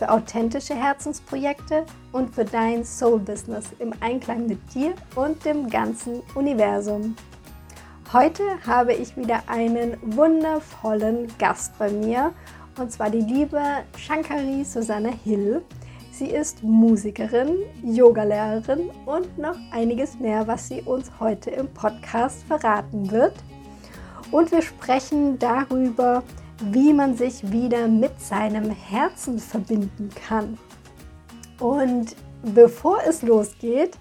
für authentische Herzensprojekte und für dein Soul-Business im Einklang mit dir und dem ganzen Universum. Heute habe ich wieder einen wundervollen Gast bei mir und zwar die liebe Shankari Susanne Hill. Sie ist Musikerin, Yogalehrerin und noch einiges mehr, was sie uns heute im Podcast verraten wird. Und wir sprechen darüber, wie man sich wieder mit seinem Herzen verbinden kann. Und bevor es losgeht,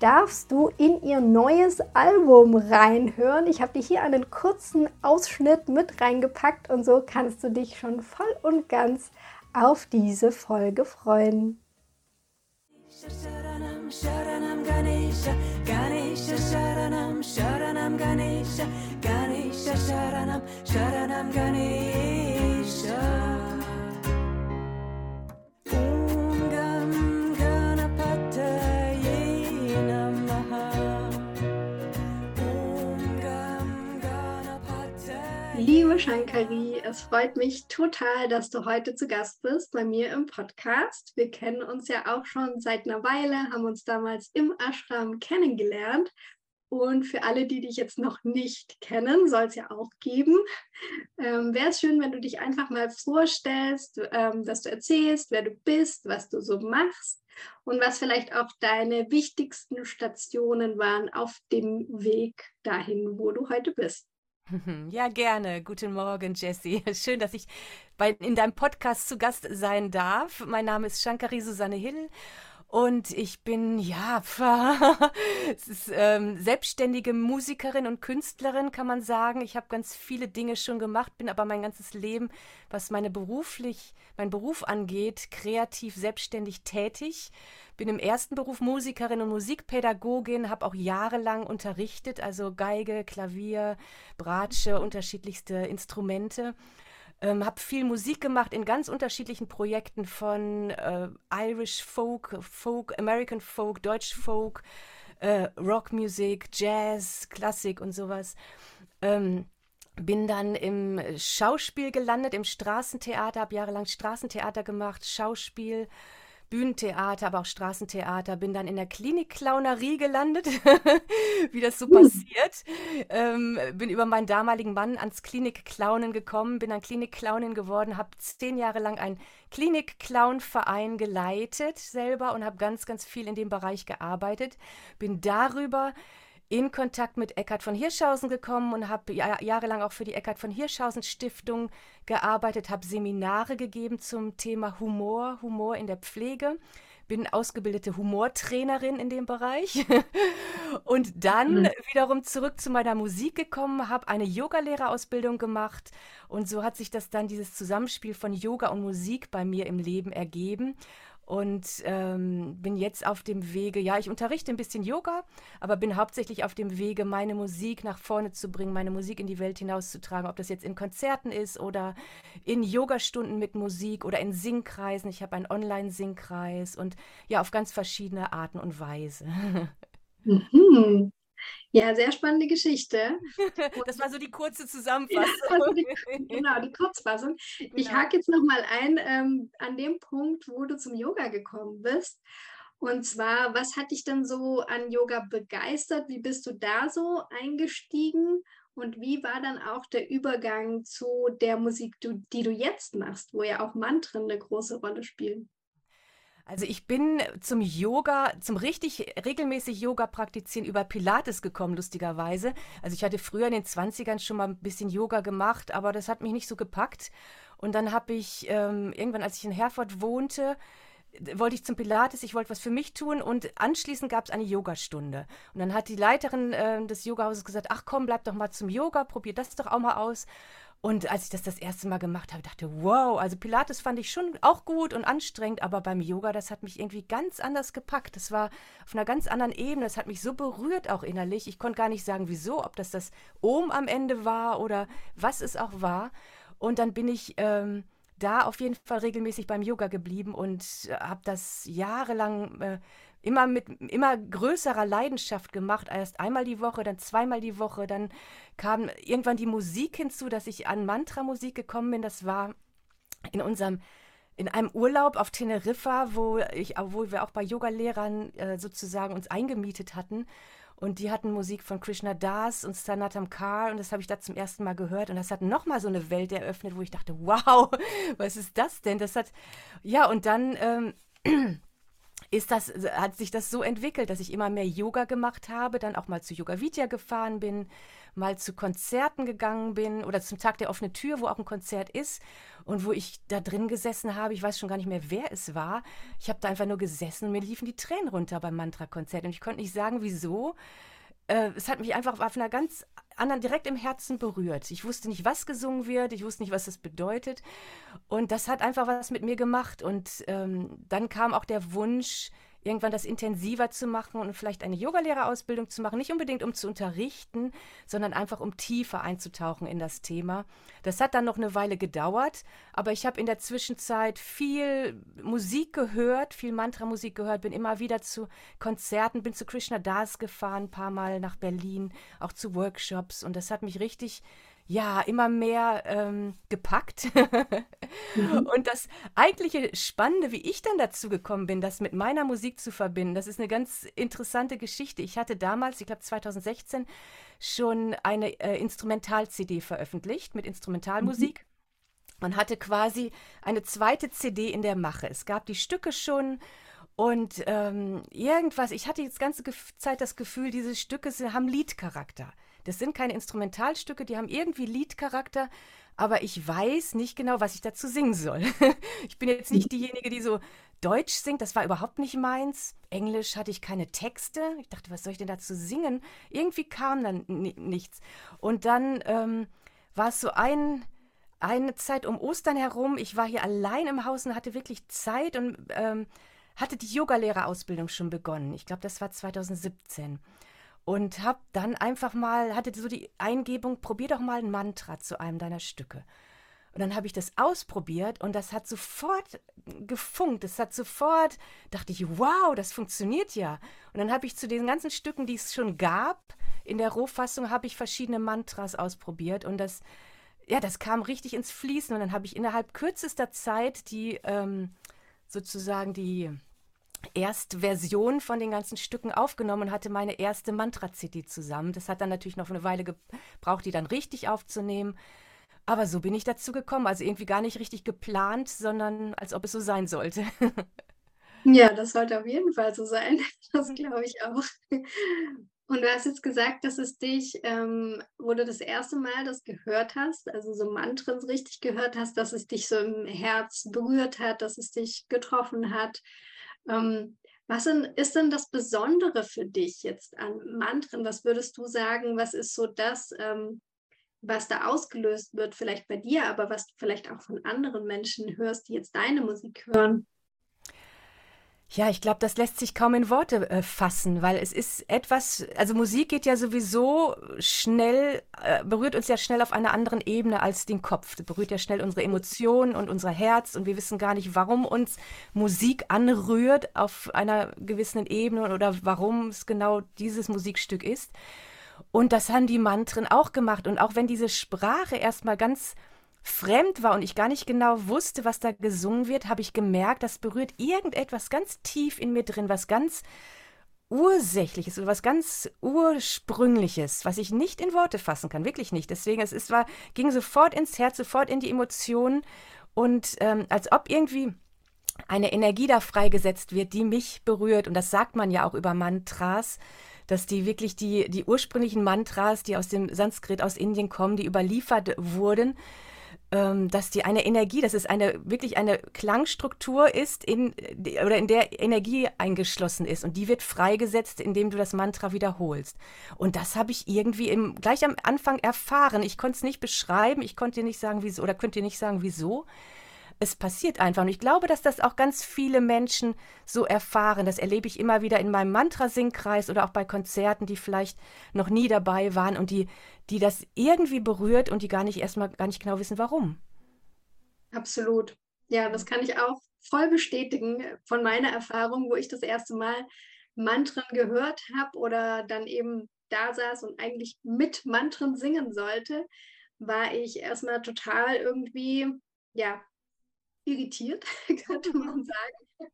darfst du in ihr neues Album reinhören. Ich habe dir hier einen kurzen Ausschnitt mit reingepackt und so kannst du dich schon voll und ganz auf diese Folge freuen. Sharanam, Ganesha, Ganesha Sharanam, Sharanam Ganesha, Ganesha Sharanam, Sharanam Ganesha. Liebe Shankari, es freut mich total, dass du heute zu Gast bist bei mir im Podcast. Wir kennen uns ja auch schon seit einer Weile, haben uns damals im Ashram kennengelernt. Und für alle, die dich jetzt noch nicht kennen, soll es ja auch geben. Ähm, Wäre es schön, wenn du dich einfach mal vorstellst, ähm, dass du erzählst, wer du bist, was du so machst und was vielleicht auch deine wichtigsten Stationen waren auf dem Weg dahin, wo du heute bist. Ja, gerne. Guten Morgen, Jessie. Schön, dass ich bei, in deinem Podcast zu Gast sein darf. Mein Name ist Shankari Susanne Hill und ich bin, ja, ist, ähm, selbstständige Musikerin und Künstlerin, kann man sagen. Ich habe ganz viele Dinge schon gemacht, bin aber mein ganzes Leben, was meine beruflich, mein Beruf angeht, kreativ selbstständig tätig bin im ersten Beruf Musikerin und Musikpädagogin, habe auch jahrelang unterrichtet, also Geige, Klavier, Bratsche, unterschiedlichste Instrumente. Ähm, habe viel Musik gemacht in ganz unterschiedlichen Projekten von äh, Irish Folk, Folk, American Folk, Deutsch Folk, äh, Rockmusik, Jazz, Klassik und sowas. Ähm, bin dann im Schauspiel gelandet, im Straßentheater, habe jahrelang Straßentheater gemacht, Schauspiel, Bühnentheater, aber auch Straßentheater, bin dann in der Klinikclownerie gelandet, wie das so uh. passiert. Ähm, bin über meinen damaligen Mann ans Klinikclownen gekommen, bin dann Klinikclownin geworden, habe zehn Jahre lang einen Klinikclown-Verein geleitet selber und habe ganz, ganz viel in dem Bereich gearbeitet. Bin darüber in Kontakt mit Eckhard von Hirschhausen gekommen und habe jahrelang auch für die Eckhard von Hirschhausen Stiftung gearbeitet, habe Seminare gegeben zum Thema Humor, Humor in der Pflege, bin ausgebildete Humortrainerin in dem Bereich. Und dann mhm. wiederum zurück zu meiner Musik gekommen, habe eine Yogalehrerausbildung gemacht. Und so hat sich das dann dieses Zusammenspiel von Yoga und Musik bei mir im Leben ergeben und ähm, bin jetzt auf dem Wege, ja, ich unterrichte ein bisschen Yoga, aber bin hauptsächlich auf dem Wege, meine Musik nach vorne zu bringen, meine Musik in die Welt hinauszutragen, ob das jetzt in Konzerten ist oder in Yogastunden mit Musik oder in Singkreisen. Ich habe einen Online-Singkreis und ja, auf ganz verschiedene Arten und Weise. Mhm. Ja, sehr spannende Geschichte. das war so die kurze Zusammenfassung. Ja, die, genau, die Kurzfassung. Genau. Ich hake jetzt nochmal ein ähm, an dem Punkt, wo du zum Yoga gekommen bist. Und zwar, was hat dich denn so an Yoga begeistert? Wie bist du da so eingestiegen? Und wie war dann auch der Übergang zu der Musik, die du jetzt machst, wo ja auch Mantren eine große Rolle spielen? Also ich bin zum Yoga, zum richtig regelmäßig Yoga praktizieren über Pilates gekommen, lustigerweise. Also ich hatte früher in den 20ern schon mal ein bisschen Yoga gemacht, aber das hat mich nicht so gepackt. Und dann habe ich ähm, irgendwann, als ich in Herford wohnte, wollte ich zum Pilates, ich wollte was für mich tun und anschließend gab es eine Yogastunde. Und dann hat die Leiterin äh, des Yogahauses gesagt, ach komm, bleib doch mal zum Yoga, probier das doch auch mal aus. Und als ich das das erste Mal gemacht habe, dachte, wow, also Pilates fand ich schon auch gut und anstrengend, aber beim Yoga, das hat mich irgendwie ganz anders gepackt. Das war auf einer ganz anderen Ebene. Das hat mich so berührt auch innerlich. Ich konnte gar nicht sagen, wieso, ob das das Ohm am Ende war oder was es auch war. Und dann bin ich ähm, da auf jeden Fall regelmäßig beim Yoga geblieben und habe das jahrelang äh, immer mit immer größerer Leidenschaft gemacht. Erst einmal die Woche, dann zweimal die Woche, dann kam irgendwann die Musik hinzu, dass ich an Mantra-Musik gekommen bin. Das war in unserem in einem Urlaub auf Teneriffa, wo ich, wo wir auch bei Yogalehrern äh, sozusagen uns eingemietet hatten. Und die hatten Musik von Krishna Das und Sanatam Kar und das habe ich da zum ersten Mal gehört und das hat nochmal so eine Welt eröffnet, wo ich dachte, wow, was ist das denn? Das hat, ja, und dann ähm, ist das, hat sich das so entwickelt, dass ich immer mehr Yoga gemacht habe, dann auch mal zu Yoga Vidya gefahren bin, mal zu Konzerten gegangen bin oder zum Tag der offenen Tür, wo auch ein Konzert ist und wo ich da drin gesessen habe. Ich weiß schon gar nicht mehr, wer es war. Ich habe da einfach nur gesessen und mir liefen die Tränen runter beim Mantra-Konzert und ich konnte nicht sagen, wieso. Äh, es hat mich einfach auf einer ganz anderen, direkt im Herzen berührt. Ich wusste nicht, was gesungen wird, ich wusste nicht, was das bedeutet. Und das hat einfach was mit mir gemacht. Und ähm, dann kam auch der Wunsch, irgendwann das intensiver zu machen und vielleicht eine Yogalehrerausbildung zu machen, nicht unbedingt um zu unterrichten, sondern einfach um tiefer einzutauchen in das Thema. Das hat dann noch eine Weile gedauert, aber ich habe in der Zwischenzeit viel Musik gehört, viel Mantra-Musik gehört, bin immer wieder zu Konzerten, bin zu Krishna Das gefahren, ein paar Mal nach Berlin, auch zu Workshops und das hat mich richtig ja, immer mehr ähm, gepackt. mhm. Und das eigentliche Spannende, wie ich dann dazu gekommen bin, das mit meiner Musik zu verbinden, das ist eine ganz interessante Geschichte. Ich hatte damals, ich glaube 2016, schon eine äh, Instrumental-CD veröffentlicht mit Instrumentalmusik. Mhm. und hatte quasi eine zweite CD in der Mache. Es gab die Stücke schon und ähm, irgendwas, ich hatte jetzt ganze Zeit das Gefühl, diese Stücke haben Liedcharakter. Das sind keine Instrumentalstücke, die haben irgendwie Liedcharakter, aber ich weiß nicht genau, was ich dazu singen soll. ich bin jetzt nicht diejenige, die so Deutsch singt, das war überhaupt nicht meins. Englisch hatte ich keine Texte. Ich dachte, was soll ich denn dazu singen? Irgendwie kam dann nichts. Und dann ähm, war es so ein, eine Zeit um Ostern herum. Ich war hier allein im Haus und hatte wirklich Zeit und ähm, hatte die Yogalehrerausbildung schon begonnen. Ich glaube, das war 2017 und habe dann einfach mal, hatte so die Eingebung, probier doch mal ein Mantra zu einem deiner Stücke. Und dann habe ich das ausprobiert und das hat sofort gefunkt. Es hat sofort, dachte ich, wow, das funktioniert ja. Und dann habe ich zu den ganzen Stücken, die es schon gab, in der Rohfassung habe ich verschiedene Mantras ausprobiert und das, ja, das kam richtig ins Fließen. Und dann habe ich innerhalb kürzester Zeit die, ähm, sozusagen die, Erstversion von den ganzen Stücken aufgenommen und hatte meine erste Mantra-CD zusammen. Das hat dann natürlich noch eine Weile gebraucht, die dann richtig aufzunehmen. Aber so bin ich dazu gekommen. Also irgendwie gar nicht richtig geplant, sondern als ob es so sein sollte. Ja, das sollte auf jeden Fall so sein. Das glaube ich auch. Und du hast jetzt gesagt, dass es dich, ähm, wo du das erste Mal das gehört hast, also so Mantren richtig gehört hast, dass es dich so im Herz berührt hat, dass es dich getroffen hat. Ähm, was ist denn das Besondere für dich jetzt an Mantren? Was würdest du sagen, was ist so das, ähm, was da ausgelöst wird, vielleicht bei dir, aber was du vielleicht auch von anderen Menschen hörst, die jetzt deine Musik hören? Ja, ich glaube, das lässt sich kaum in Worte äh, fassen, weil es ist etwas, also Musik geht ja sowieso schnell, äh, berührt uns ja schnell auf einer anderen Ebene als den Kopf. Das berührt ja schnell unsere Emotionen und unser Herz und wir wissen gar nicht, warum uns Musik anrührt auf einer gewissen Ebene oder warum es genau dieses Musikstück ist. Und das haben die Mantren auch gemacht. Und auch wenn diese Sprache erstmal ganz fremd war und ich gar nicht genau wusste, was da gesungen wird, habe ich gemerkt, das berührt irgendetwas ganz tief in mir drin, was ganz Ursächliches oder was ganz Ursprüngliches, was ich nicht in Worte fassen kann, wirklich nicht. Deswegen, es ist, war, ging sofort ins Herz, sofort in die Emotionen und ähm, als ob irgendwie eine Energie da freigesetzt wird, die mich berührt. Und das sagt man ja auch über Mantras, dass die wirklich die, die ursprünglichen Mantras, die aus dem Sanskrit aus Indien kommen, die überliefert wurden, dass die eine Energie, dass es eine wirklich eine Klangstruktur ist, in, oder in der Energie eingeschlossen ist und die wird freigesetzt, indem du das Mantra wiederholst. Und das habe ich irgendwie im, gleich am Anfang erfahren. Ich konnte es nicht beschreiben, ich konnte dir nicht sagen, wieso, oder könnt dir nicht sagen, wieso es passiert einfach. Und ich glaube, dass das auch ganz viele Menschen so erfahren. Das erlebe ich immer wieder in meinem Mantrasingkreis oder auch bei Konzerten, die vielleicht noch nie dabei waren und die, die das irgendwie berührt und die gar nicht erstmal gar nicht genau wissen, warum. Absolut. Ja, das kann ich auch voll bestätigen von meiner Erfahrung, wo ich das erste Mal Mantren gehört habe oder dann eben da saß und eigentlich mit Mantren singen sollte, war ich erstmal total irgendwie, ja, irritiert, könnte man sagen.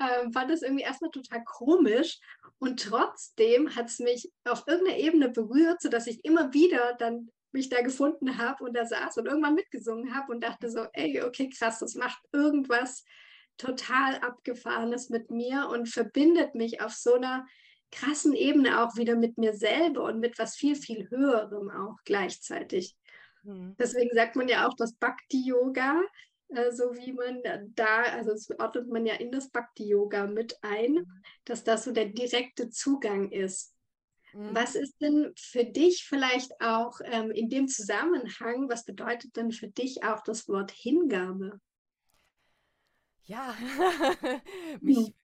Ähm, fand das irgendwie erstmal total komisch und trotzdem hat es mich auf irgendeiner Ebene berührt, sodass ich immer wieder dann mich da gefunden habe und da saß und irgendwann mitgesungen habe und dachte so, ey, okay, krass, das macht irgendwas total abgefahrenes mit mir und verbindet mich auf so einer krassen Ebene auch wieder mit mir selber und mit was viel, viel höherem auch gleichzeitig. Mhm. Deswegen sagt man ja auch das Bhakti-Yoga, äh, so wie man da, also das ordnet man ja in das Bhakti-Yoga mit ein, mhm. dass das so der direkte Zugang ist. Mhm. Was ist denn für dich vielleicht auch ähm, in dem Zusammenhang, was bedeutet denn für dich auch das Wort Hingabe? Ja, mich, hm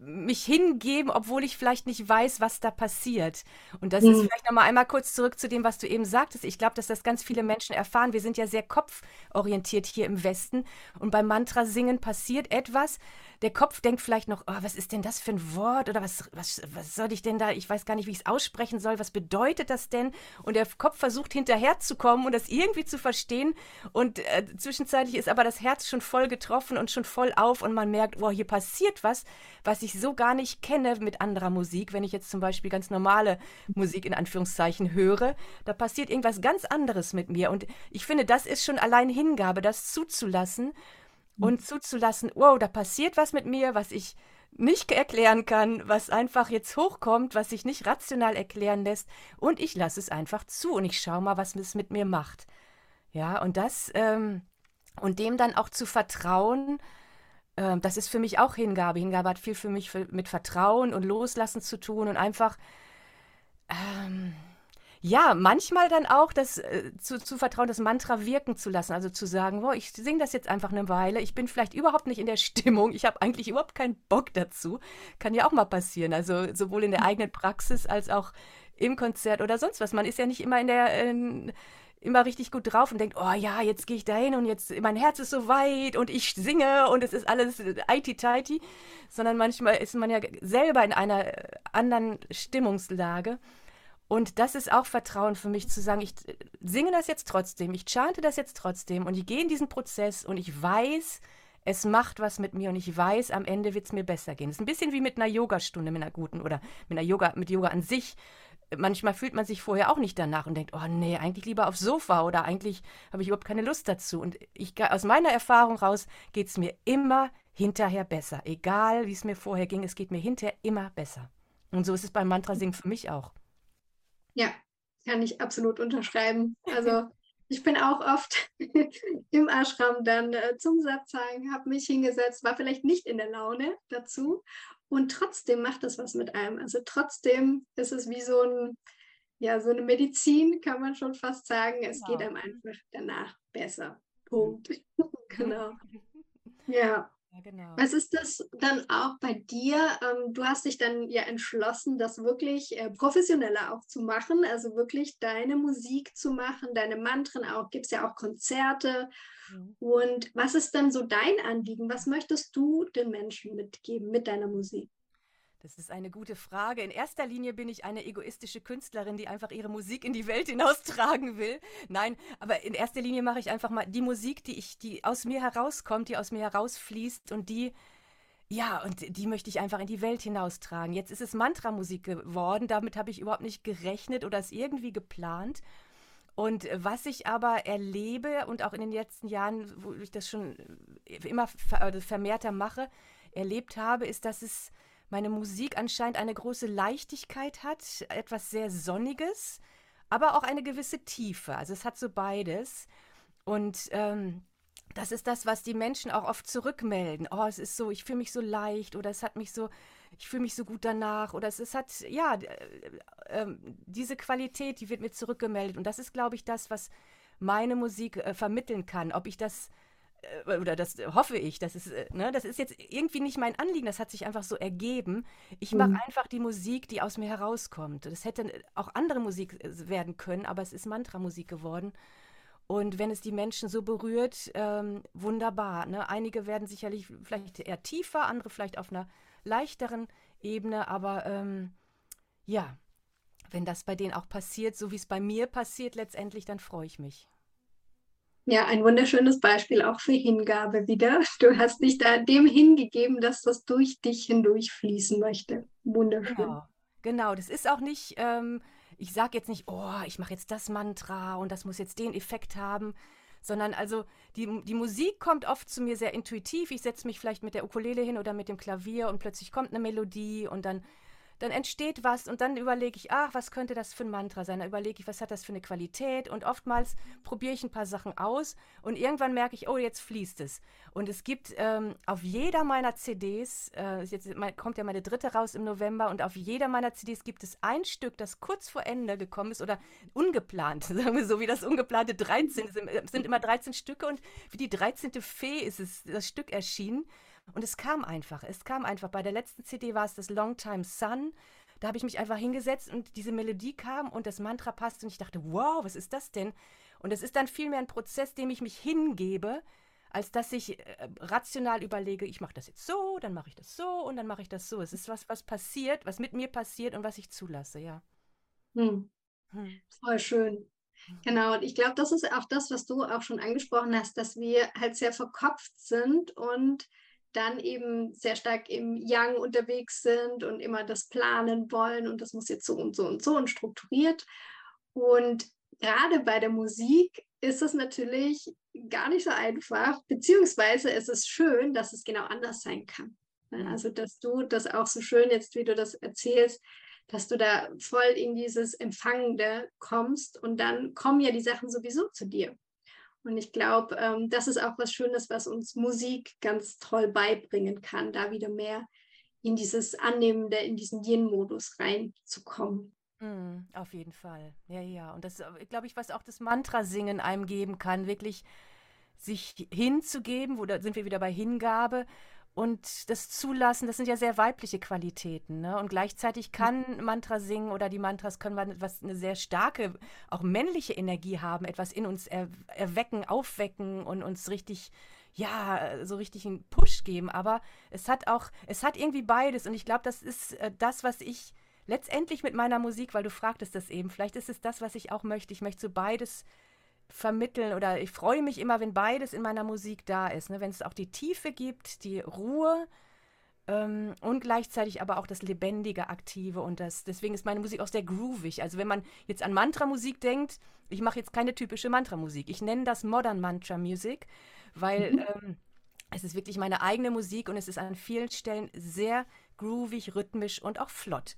mich hingeben, obwohl ich vielleicht nicht weiß, was da passiert. Und das mhm. ist vielleicht nochmal einmal kurz zurück zu dem, was du eben sagtest. Ich glaube, dass das ganz viele Menschen erfahren. Wir sind ja sehr kopforientiert hier im Westen. Und beim Mantra singen passiert etwas, der Kopf denkt vielleicht noch, oh, was ist denn das für ein Wort oder was, was, was soll ich denn da, ich weiß gar nicht, wie ich es aussprechen soll, was bedeutet das denn? Und der Kopf versucht hinterherzukommen und das irgendwie zu verstehen und äh, zwischenzeitlich ist aber das Herz schon voll getroffen und schon voll auf und man merkt, oh, hier passiert was, was ich so gar nicht kenne mit anderer Musik. Wenn ich jetzt zum Beispiel ganz normale Musik in Anführungszeichen höre, da passiert irgendwas ganz anderes mit mir und ich finde, das ist schon allein Hingabe, das zuzulassen und zuzulassen, wow, da passiert was mit mir, was ich nicht erklären kann, was einfach jetzt hochkommt, was sich nicht rational erklären lässt und ich lasse es einfach zu und ich schaue mal, was es mit mir macht. Ja, und das ähm, und dem dann auch zu vertrauen, äh, das ist für mich auch Hingabe. Hingabe hat viel für mich für, mit Vertrauen und Loslassen zu tun und einfach ähm, ja, manchmal dann auch das äh, zu, zu vertrauen, das Mantra wirken zu lassen. Also zu sagen, wo ich singe das jetzt einfach eine Weile. Ich bin vielleicht überhaupt nicht in der Stimmung. Ich habe eigentlich überhaupt keinen Bock dazu. Kann ja auch mal passieren. Also sowohl in der eigenen Praxis als auch im Konzert oder sonst was. Man ist ja nicht immer in der in, immer richtig gut drauf und denkt, oh ja, jetzt gehe ich dahin und jetzt mein Herz ist so weit und ich singe und es ist alles IT-tighty, sondern manchmal ist man ja selber in einer anderen Stimmungslage. Und das ist auch Vertrauen für mich zu sagen, ich singe das jetzt trotzdem, ich chante das jetzt trotzdem und ich gehe in diesen Prozess und ich weiß, es macht was mit mir und ich weiß, am Ende wird es mir besser gehen. Es ist ein bisschen wie mit einer Yogastunde, mit einer guten oder mit einer Yoga, mit Yoga an sich. Manchmal fühlt man sich vorher auch nicht danach und denkt, oh nee, eigentlich lieber aufs Sofa oder eigentlich habe ich überhaupt keine Lust dazu. Und ich, aus meiner Erfahrung raus geht es mir immer hinterher besser. Egal, wie es mir vorher ging, es geht mir hinterher immer besser. Und so ist es beim Mantra-Singen für mich auch. Ja, kann ich absolut unterschreiben. Also ich bin auch oft im Ashram dann äh, zum Satzang, habe mich hingesetzt, war vielleicht nicht in der Laune dazu und trotzdem macht es was mit einem. Also trotzdem ist es wie so ein, ja, so eine Medizin, kann man schon fast sagen. Es genau. geht einem einfach danach besser. Punkt. genau. Ja. Ja, genau. Was ist das dann auch bei dir? Ähm, du hast dich dann ja entschlossen, das wirklich äh, professioneller auch zu machen, also wirklich deine Musik zu machen, deine Mantren auch, gibt es ja auch Konzerte. Mhm. Und was ist dann so dein Anliegen? Was möchtest du den Menschen mitgeben mit deiner Musik? Das ist eine gute Frage. In erster Linie bin ich eine egoistische Künstlerin, die einfach ihre Musik in die Welt hinaustragen will. Nein, aber in erster Linie mache ich einfach mal die Musik, die ich, die aus mir herauskommt, die aus mir herausfließt und die, ja, und die möchte ich einfach in die Welt hinaustragen. Jetzt ist es Mantra-Musik geworden. Damit habe ich überhaupt nicht gerechnet oder es irgendwie geplant. Und was ich aber erlebe und auch in den letzten Jahren, wo ich das schon immer vermehrter mache, erlebt habe, ist, dass es meine Musik anscheinend eine große Leichtigkeit hat, etwas sehr Sonniges, aber auch eine gewisse Tiefe. Also es hat so beides. Und ähm, das ist das, was die Menschen auch oft zurückmelden. Oh, es ist so, ich fühle mich so leicht oder es hat mich so, ich fühle mich so gut danach oder es, es hat, ja, äh, äh, diese Qualität, die wird mir zurückgemeldet. Und das ist, glaube ich, das, was meine Musik äh, vermitteln kann. Ob ich das oder das hoffe ich, das ist, äh, ne, das ist jetzt irgendwie nicht mein Anliegen, das hat sich einfach so ergeben. Ich mache mhm. einfach die Musik, die aus mir herauskommt. Das hätte auch andere Musik werden können, aber es ist Mantra-Musik geworden. Und wenn es die Menschen so berührt, ähm, wunderbar. Ne? Einige werden sicherlich vielleicht eher tiefer, andere vielleicht auf einer leichteren Ebene, aber ähm, ja, wenn das bei denen auch passiert, so wie es bei mir passiert, letztendlich, dann freue ich mich. Ja, ein wunderschönes Beispiel auch für Hingabe wieder. Du hast dich da dem hingegeben, dass das durch dich hindurch fließen möchte. Wunderschön. Genau, genau. das ist auch nicht. Ähm, ich sage jetzt nicht, oh, ich mache jetzt das Mantra und das muss jetzt den Effekt haben, sondern also die, die Musik kommt oft zu mir sehr intuitiv. Ich setze mich vielleicht mit der Ukulele hin oder mit dem Klavier und plötzlich kommt eine Melodie und dann dann entsteht was und dann überlege ich, ach, was könnte das für ein Mantra sein? Dann überlege ich, was hat das für eine Qualität und oftmals probiere ich ein paar Sachen aus und irgendwann merke ich, oh, jetzt fließt es. Und es gibt ähm, auf jeder meiner CDs, äh, jetzt kommt ja meine dritte raus im November und auf jeder meiner CDs gibt es ein Stück, das kurz vor Ende gekommen ist oder ungeplant, sagen wir so, wie das ungeplante 13, es sind immer 13 Stücke und wie die 13. Fee ist es, das Stück erschienen. Und es kam einfach. Es kam einfach. Bei der letzten CD war es das Long Time Sun. Da habe ich mich einfach hingesetzt und diese Melodie kam und das Mantra passte und ich dachte, wow, was ist das denn? Und es ist dann vielmehr ein Prozess, dem ich mich hingebe, als dass ich äh, rational überlege, ich mache das jetzt so, dann mache ich das so und dann mache ich das so. Es ist was, was passiert, was mit mir passiert und was ich zulasse, ja. Hm. Hm. Voll schön. Genau, und ich glaube, das ist auch das, was du auch schon angesprochen hast, dass wir halt sehr verkopft sind und dann eben sehr stark im Yang unterwegs sind und immer das planen wollen und das muss jetzt so und so und so und strukturiert. Und gerade bei der Musik ist es natürlich gar nicht so einfach, beziehungsweise es ist schön, dass es genau anders sein kann. Mhm. Also, dass du das auch so schön jetzt, wie du das erzählst, dass du da voll in dieses Empfangende kommst und dann kommen ja die Sachen sowieso zu dir. Und ich glaube, ähm, das ist auch was Schönes, was uns Musik ganz toll beibringen kann, da wieder mehr in dieses Annehmende, in diesen Yin-Modus reinzukommen. Mm, auf jeden Fall. Ja, ja. Und das, äh, glaube ich, was auch das Mantra-Singen einem geben kann, wirklich sich hinzugeben, wo da sind wir wieder bei Hingabe und das Zulassen, das sind ja sehr weibliche Qualitäten. Ne? Und gleichzeitig kann Mantra singen oder die Mantras können was eine sehr starke, auch männliche Energie haben, etwas in uns er, erwecken, aufwecken und uns richtig, ja, so richtig einen Push geben. Aber es hat auch, es hat irgendwie beides. Und ich glaube, das ist äh, das, was ich letztendlich mit meiner Musik, weil du fragtest das eben, vielleicht ist es das, was ich auch möchte. Ich möchte so beides vermitteln oder ich freue mich immer, wenn beides in meiner Musik da ist. Ne? Wenn es auch die Tiefe gibt, die Ruhe ähm, und gleichzeitig aber auch das Lebendige, Aktive und das. Deswegen ist meine Musik auch sehr groovig. Also wenn man jetzt an Mantra-Musik denkt, ich mache jetzt keine typische Mantra-Musik. Ich nenne das Modern Mantra Music, weil mhm. ähm, es ist wirklich meine eigene Musik und es ist an vielen Stellen sehr groovig, rhythmisch und auch flott.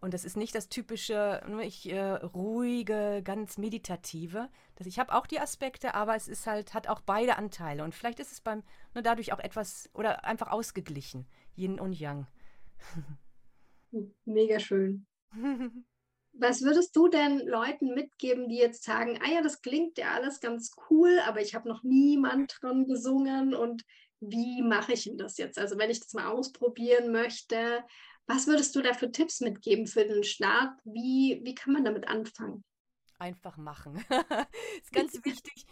Und das ist nicht das typische, ich, äh, ruhige, ganz meditative. Das, ich habe auch die Aspekte, aber es ist halt, hat auch beide Anteile. Und vielleicht ist es beim, ne, dadurch auch etwas oder einfach ausgeglichen. Yin und Yang. Mega schön. Was würdest du denn Leuten mitgeben, die jetzt sagen, ah ja, das klingt ja alles ganz cool, aber ich habe noch niemand dran gesungen und wie mache ich denn das jetzt? Also wenn ich das mal ausprobieren möchte, was würdest du da für Tipps mitgeben für den Start? Wie, wie kann man damit anfangen? Einfach machen. ist ganz wichtig.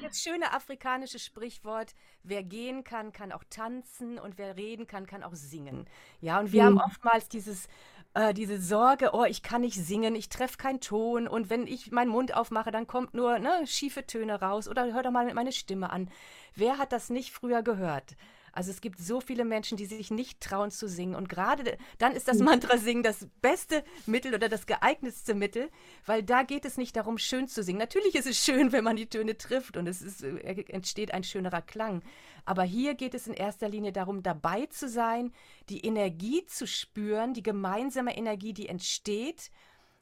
Das schöne afrikanische Sprichwort, wer gehen kann, kann auch tanzen und wer reden kann, kann auch singen. Ja, und wir mhm. haben oftmals dieses, äh, diese Sorge, oh, ich kann nicht singen, ich treffe keinen Ton und wenn ich meinen Mund aufmache, dann kommt nur ne, schiefe Töne raus oder hör doch mal meine Stimme an. Wer hat das nicht früher gehört? Also es gibt so viele Menschen, die sich nicht trauen zu singen. Und gerade dann ist das hm. Mantra-Singen das beste Mittel oder das geeignetste Mittel, weil da geht es nicht darum, schön zu singen. Natürlich ist es schön, wenn man die Töne trifft und es ist, äh, entsteht ein schönerer Klang. Aber hier geht es in erster Linie darum, dabei zu sein, die Energie zu spüren, die gemeinsame Energie, die entsteht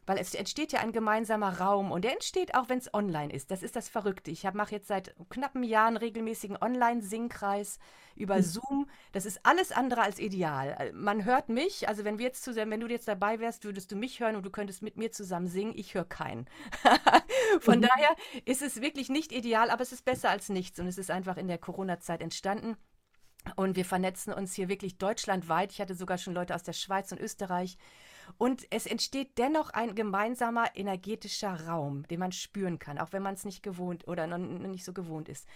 weil es entsteht ja ein gemeinsamer Raum und der entsteht auch, wenn es online ist. Das ist das Verrückte. Ich mache jetzt seit knappen Jahren regelmäßigen Online-Singkreis über mhm. Zoom. Das ist alles andere als ideal. Äh, man hört mich, also wenn wir jetzt zusammen, wenn du jetzt dabei wärst, würdest du mich hören und du könntest mit mir zusammen singen. Ich höre keinen. Von mhm. daher ist es wirklich nicht ideal, aber es ist besser als nichts und es ist einfach in der Corona-Zeit entstanden. Und wir vernetzen uns hier wirklich deutschlandweit. Ich hatte sogar schon Leute aus der Schweiz und Österreich. Und es entsteht dennoch ein gemeinsamer energetischer Raum, den man spüren kann, auch wenn man es nicht gewohnt oder noch nicht so gewohnt ist.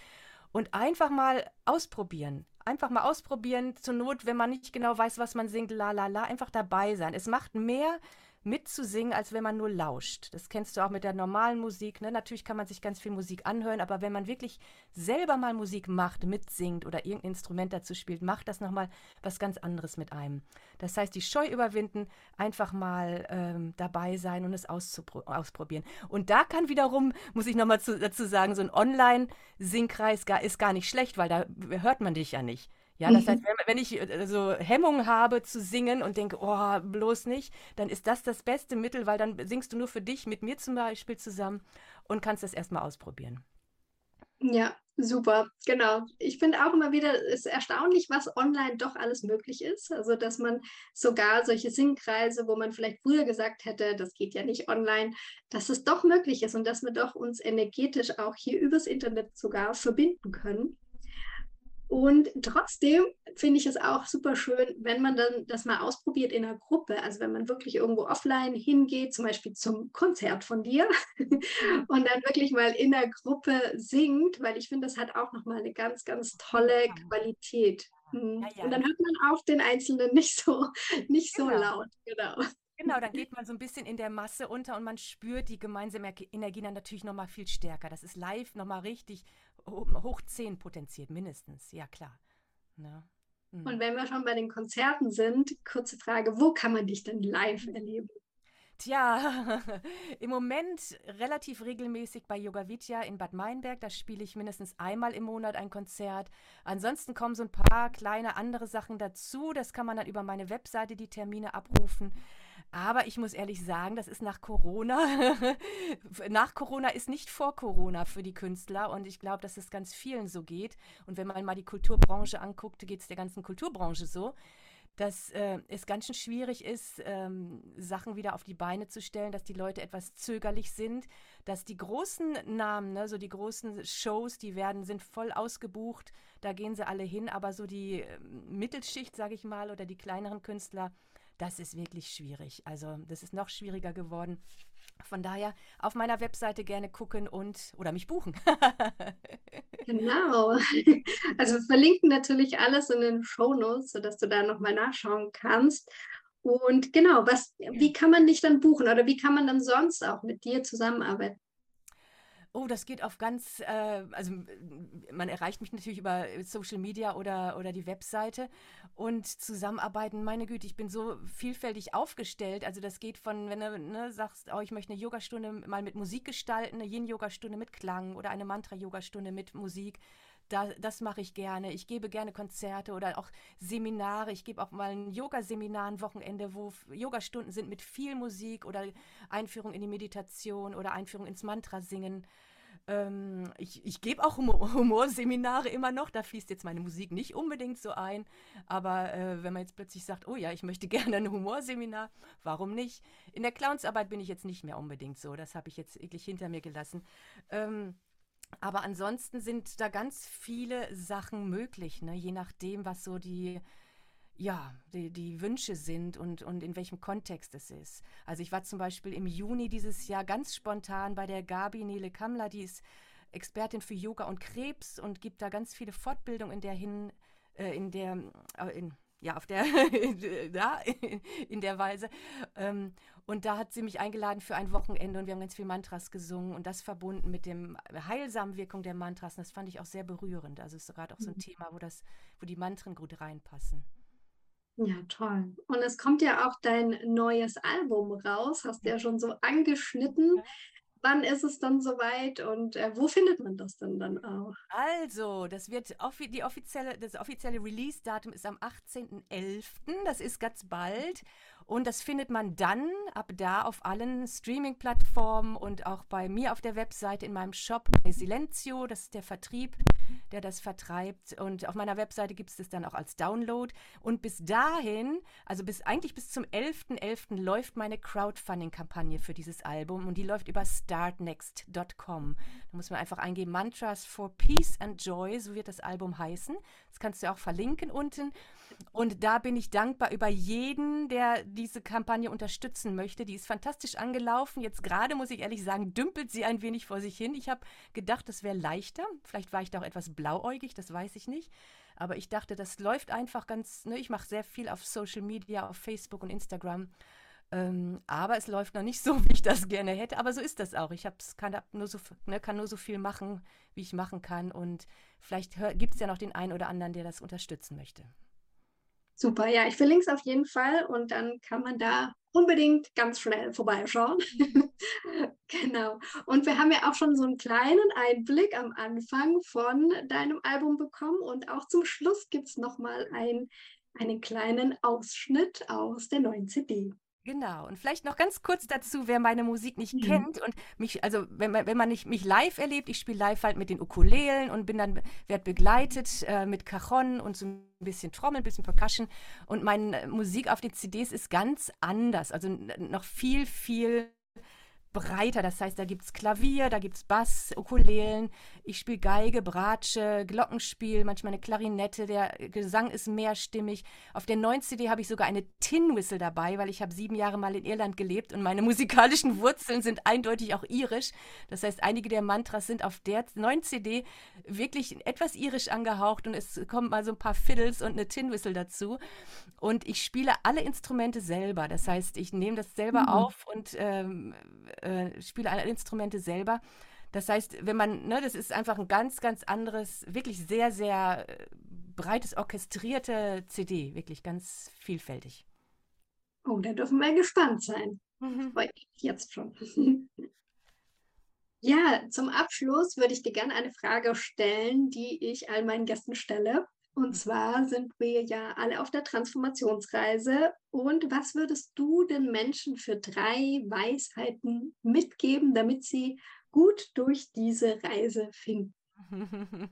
Und einfach mal ausprobieren. Einfach mal ausprobieren. Zur Not, wenn man nicht genau weiß, was man singt, la la la, einfach dabei sein. Es macht mehr mitzusingen, als wenn man nur lauscht. Das kennst du auch mit der normalen Musik. Ne? Natürlich kann man sich ganz viel Musik anhören, aber wenn man wirklich selber mal Musik macht, mitsingt oder irgendein Instrument dazu spielt, macht das nochmal was ganz anderes mit einem. Das heißt, die Scheu überwinden, einfach mal ähm, dabei sein und es ausprobieren. Und da kann wiederum, muss ich nochmal dazu sagen, so ein Online-Singkreis ist gar nicht schlecht, weil da hört man dich ja nicht. Ja, das heißt, mhm. wenn, wenn ich äh, so Hemmungen habe zu singen und denke, oh, bloß nicht, dann ist das das beste Mittel, weil dann singst du nur für dich mit mir zum Beispiel zusammen und kannst das erstmal ausprobieren. Ja, super, genau. Ich finde auch immer wieder, es ist erstaunlich, was online doch alles möglich ist. Also, dass man sogar solche Singkreise, wo man vielleicht früher gesagt hätte, das geht ja nicht online, dass es doch möglich ist und dass wir doch uns energetisch auch hier übers Internet sogar verbinden können. Und trotzdem finde ich es auch super schön, wenn man dann das mal ausprobiert in einer Gruppe. Also wenn man wirklich irgendwo offline hingeht, zum Beispiel zum Konzert von dir und dann wirklich mal in der Gruppe singt, weil ich finde, das hat auch nochmal eine ganz, ganz tolle Qualität. Mhm. Ja, ja. Und dann hört man auch den Einzelnen nicht so, nicht so genau. laut. Genau. Genau, dann geht man so ein bisschen in der Masse unter und man spürt die gemeinsame Energie dann natürlich nochmal viel stärker. Das ist live nochmal richtig hoch 10 potenziert, mindestens. Ja, klar. Ne? Mhm. Und wenn wir schon bei den Konzerten sind, kurze Frage, wo kann man dich denn live erleben? Tja, im Moment relativ regelmäßig bei Yoga Vidya in Bad Meinberg. Da spiele ich mindestens einmal im Monat ein Konzert. Ansonsten kommen so ein paar kleine andere Sachen dazu. Das kann man dann über meine Webseite die Termine abrufen. Aber ich muss ehrlich sagen, das ist nach Corona. nach Corona ist nicht vor Corona für die Künstler. Und ich glaube, dass es ganz vielen so geht. Und wenn man mal die Kulturbranche anguckt, geht es der ganzen Kulturbranche so dass äh, es ganz schön schwierig ist, ähm, Sachen wieder auf die Beine zu stellen, dass die Leute etwas zögerlich sind, dass die großen Namen, ne, so die großen Shows, die werden, sind voll ausgebucht, da gehen sie alle hin, aber so die äh, Mittelschicht, sage ich mal, oder die kleineren Künstler, das ist wirklich schwierig. Also das ist noch schwieriger geworden. Von daher auf meiner Webseite gerne gucken und oder mich buchen. genau. Also wir verlinken natürlich alles in den Shownotes, sodass du da nochmal nachschauen kannst. Und genau, was, wie kann man dich dann buchen oder wie kann man dann sonst auch mit dir zusammenarbeiten? Oh, das geht auf ganz, äh, also man erreicht mich natürlich über Social Media oder, oder die Webseite und zusammenarbeiten, meine Güte, ich bin so vielfältig aufgestellt. Also das geht von, wenn du ne, sagst, oh, ich möchte eine Yogastunde mal mit Musik gestalten, eine Yin-Yogastunde mit Klang oder eine Mantra-Yogastunde mit Musik. Da, das mache ich gerne. Ich gebe gerne Konzerte oder auch Seminare. Ich gebe auch mal ein Yoga-Seminar ein Wochenende, wo Yogastunden sind mit viel Musik oder Einführung in die Meditation oder Einführung ins Mantra-Singen. Ähm, ich, ich gebe auch Humor Humorseminare immer noch. Da fließt jetzt meine Musik nicht unbedingt so ein. Aber äh, wenn man jetzt plötzlich sagt, oh ja, ich möchte gerne ein Humorseminar, warum nicht? In der Clownsarbeit bin ich jetzt nicht mehr unbedingt so. Das habe ich jetzt wirklich hinter mir gelassen. Ähm, aber ansonsten sind da ganz viele Sachen möglich, ne? je nachdem, was so die, ja, die, die Wünsche sind und, und in welchem Kontext es ist. Also ich war zum Beispiel im Juni dieses Jahr ganz spontan bei der Gabi Nele Kamla, die ist Expertin für Yoga und Krebs und gibt da ganz viele Fortbildungen in der hin, äh, in der, äh, in, ja, auf der, da, in der Weise. Ähm, und da hat sie mich eingeladen für ein Wochenende und wir haben ganz viel Mantras gesungen und das verbunden mit dem heilsamen Wirkung der Mantras. Und das fand ich auch sehr berührend. Also es ist gerade auch so ein mhm. Thema, wo das, wo die Mantren gut reinpassen. Ja, toll. Und es kommt ja auch dein neues Album raus, hast du ja schon so angeschnitten wann ist es dann soweit und äh, wo findet man das denn dann auch? Also, das wird offi die offizielle, das offizielle Release-Datum ist am 18.11. Das ist ganz bald. Und das findet man dann ab da auf allen Streaming-Plattformen und auch bei mir auf der Webseite in meinem Shop bei Silenzio. Das ist der Vertrieb, der das vertreibt. Und auf meiner Webseite gibt es das dann auch als Download. Und bis dahin, also bis eigentlich bis zum 11.11. .11. läuft meine Crowdfunding-Kampagne für dieses Album und die läuft über startnext.com. Da muss man einfach eingeben Mantras for Peace and Joy, so wird das Album heißen. Das kannst du auch verlinken unten. Und da bin ich dankbar über jeden, der diese Kampagne unterstützen möchte. Die ist fantastisch angelaufen. Jetzt gerade, muss ich ehrlich sagen, dümpelt sie ein wenig vor sich hin. Ich habe gedacht, das wäre leichter. Vielleicht war ich da auch etwas blauäugig, das weiß ich nicht. Aber ich dachte, das läuft einfach ganz, ne, ich mache sehr viel auf Social Media, auf Facebook und Instagram. Ähm, aber es läuft noch nicht so, wie ich das gerne hätte. Aber so ist das auch. Ich kann, nur so, ne, kann nur so viel machen, wie ich machen kann. Und vielleicht gibt es ja noch den einen oder anderen, der das unterstützen möchte. Super, ja, ich verlinke es auf jeden Fall und dann kann man da unbedingt ganz schnell vorbeischauen. genau. Und wir haben ja auch schon so einen kleinen Einblick am Anfang von deinem Album bekommen und auch zum Schluss gibt es nochmal ein, einen kleinen Ausschnitt aus der neuen CD. Genau. Und vielleicht noch ganz kurz dazu, wer meine Musik nicht mhm. kennt und mich, also wenn man, wenn man nicht mich live erlebt, ich spiele live halt mit den Ukulelen und bin dann, werde begleitet äh, mit Cajon und so ein bisschen Trommel, ein bisschen Percussion. Und meine Musik auf den CDs ist ganz anders. Also noch viel, viel breiter. Das heißt, da gibt es Klavier, da gibt es Bass, Ukulelen. Ich spiele Geige, Bratsche, Glockenspiel, manchmal eine Klarinette. Der Gesang ist mehrstimmig. Auf der neuen CD habe ich sogar eine Tin Whistle dabei, weil ich habe sieben Jahre mal in Irland gelebt und meine musikalischen Wurzeln sind eindeutig auch irisch. Das heißt, einige der Mantras sind auf der neuen CD wirklich etwas irisch angehaucht und es kommen mal so ein paar Fiddles und eine Tin Whistle dazu. Und ich spiele alle Instrumente selber. Das heißt, ich nehme das selber mhm. auf und ähm, äh, spiele alle Instrumente selber. Das heißt, wenn man, ne, das ist einfach ein ganz, ganz anderes, wirklich sehr, sehr äh, breites, orchestrierte CD, wirklich ganz vielfältig. Oh, da dürfen wir gespannt sein. Mhm. Jetzt schon. ja, zum Abschluss würde ich dir gerne eine Frage stellen, die ich all meinen Gästen stelle. Und zwar sind wir ja alle auf der Transformationsreise. Und was würdest du den Menschen für drei Weisheiten mitgeben, damit sie gut durch diese Reise finden?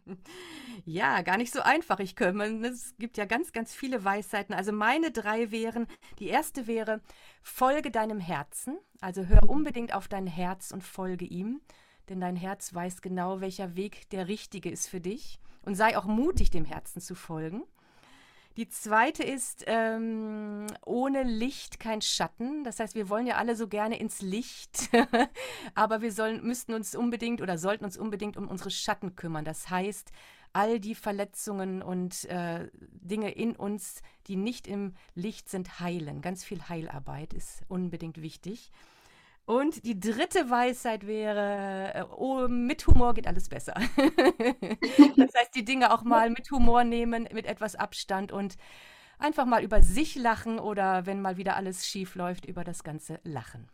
Ja, gar nicht so einfach. Ich könnte, es gibt ja ganz, ganz viele Weisheiten. Also meine drei wären, die erste wäre, folge deinem Herzen. Also hör unbedingt auf dein Herz und folge ihm, denn dein Herz weiß genau, welcher Weg der richtige ist für dich und sei auch mutig, dem Herzen zu folgen. Die zweite ist, ähm, ohne Licht kein Schatten. Das heißt, wir wollen ja alle so gerne ins Licht, aber wir sollen, müssten uns unbedingt oder sollten uns unbedingt um unsere Schatten kümmern. Das heißt, all die Verletzungen und äh, Dinge in uns, die nicht im Licht sind, heilen. Ganz viel Heilarbeit ist unbedingt wichtig. Und die dritte Weisheit wäre, äh, oh, mit Humor geht alles besser. das heißt, die Dinge auch mal mit Humor nehmen, mit etwas Abstand und einfach mal über sich lachen oder wenn mal wieder alles schief läuft, über das Ganze lachen.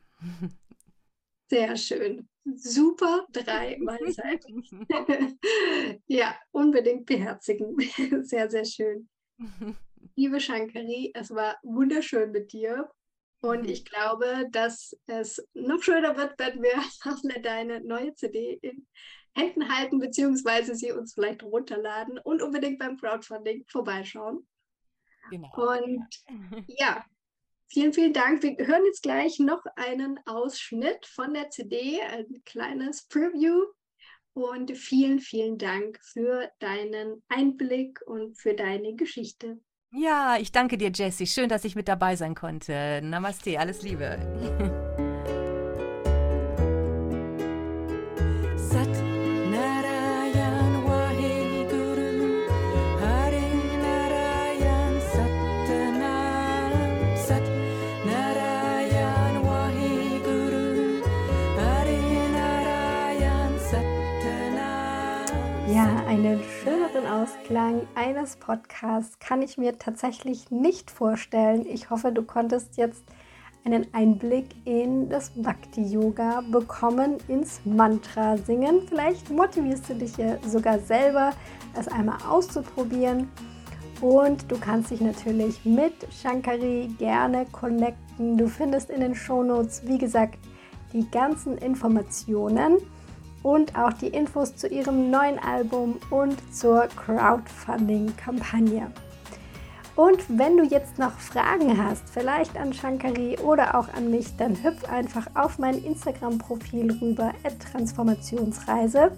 Sehr schön. Super drei Weisheiten. ja, unbedingt beherzigen. Sehr, sehr schön. Liebe Shankari, es war wunderschön mit dir. Und mhm. ich glaube, dass es noch schöner wird, wenn wir alle deine neue CD in Händen halten, beziehungsweise sie uns vielleicht runterladen und unbedingt beim Crowdfunding vorbeischauen. Genau. Und ja, vielen, vielen Dank. Wir hören jetzt gleich noch einen Ausschnitt von der CD, ein kleines Preview. Und vielen, vielen Dank für deinen Einblick und für deine Geschichte. Ja, ich danke dir, Jessie. Schön, dass ich mit dabei sein konnte. Namaste, alles Liebe. Ausklang eines Podcasts kann ich mir tatsächlich nicht vorstellen. Ich hoffe, du konntest jetzt einen Einblick in das Bhakti-Yoga bekommen, ins Mantra singen. Vielleicht motivierst du dich ja sogar selber, es einmal auszuprobieren. Und du kannst dich natürlich mit Shankari gerne connecten. Du findest in den Shownotes, wie gesagt, die ganzen Informationen und auch die Infos zu ihrem neuen Album und zur Crowdfunding-Kampagne. Und wenn du jetzt noch Fragen hast, vielleicht an Shankari oder auch an mich, dann hüpf einfach auf mein Instagram-Profil rüber, Transformationsreise.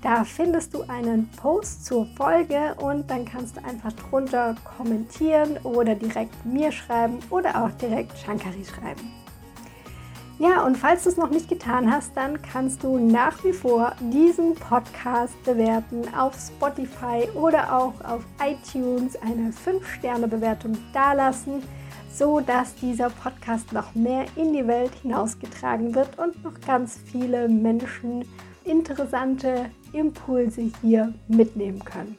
Da findest du einen Post zur Folge und dann kannst du einfach drunter kommentieren oder direkt mir schreiben oder auch direkt Shankari schreiben. Ja, und falls du es noch nicht getan hast, dann kannst du nach wie vor diesen Podcast bewerten auf Spotify oder auch auf iTunes eine 5-Sterne-Bewertung dalassen, so dass dieser Podcast noch mehr in die Welt hinausgetragen wird und noch ganz viele Menschen interessante Impulse hier mitnehmen können.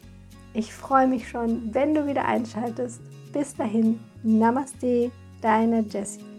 Ich freue mich schon, wenn du wieder einschaltest. Bis dahin, Namaste, deine Jessie.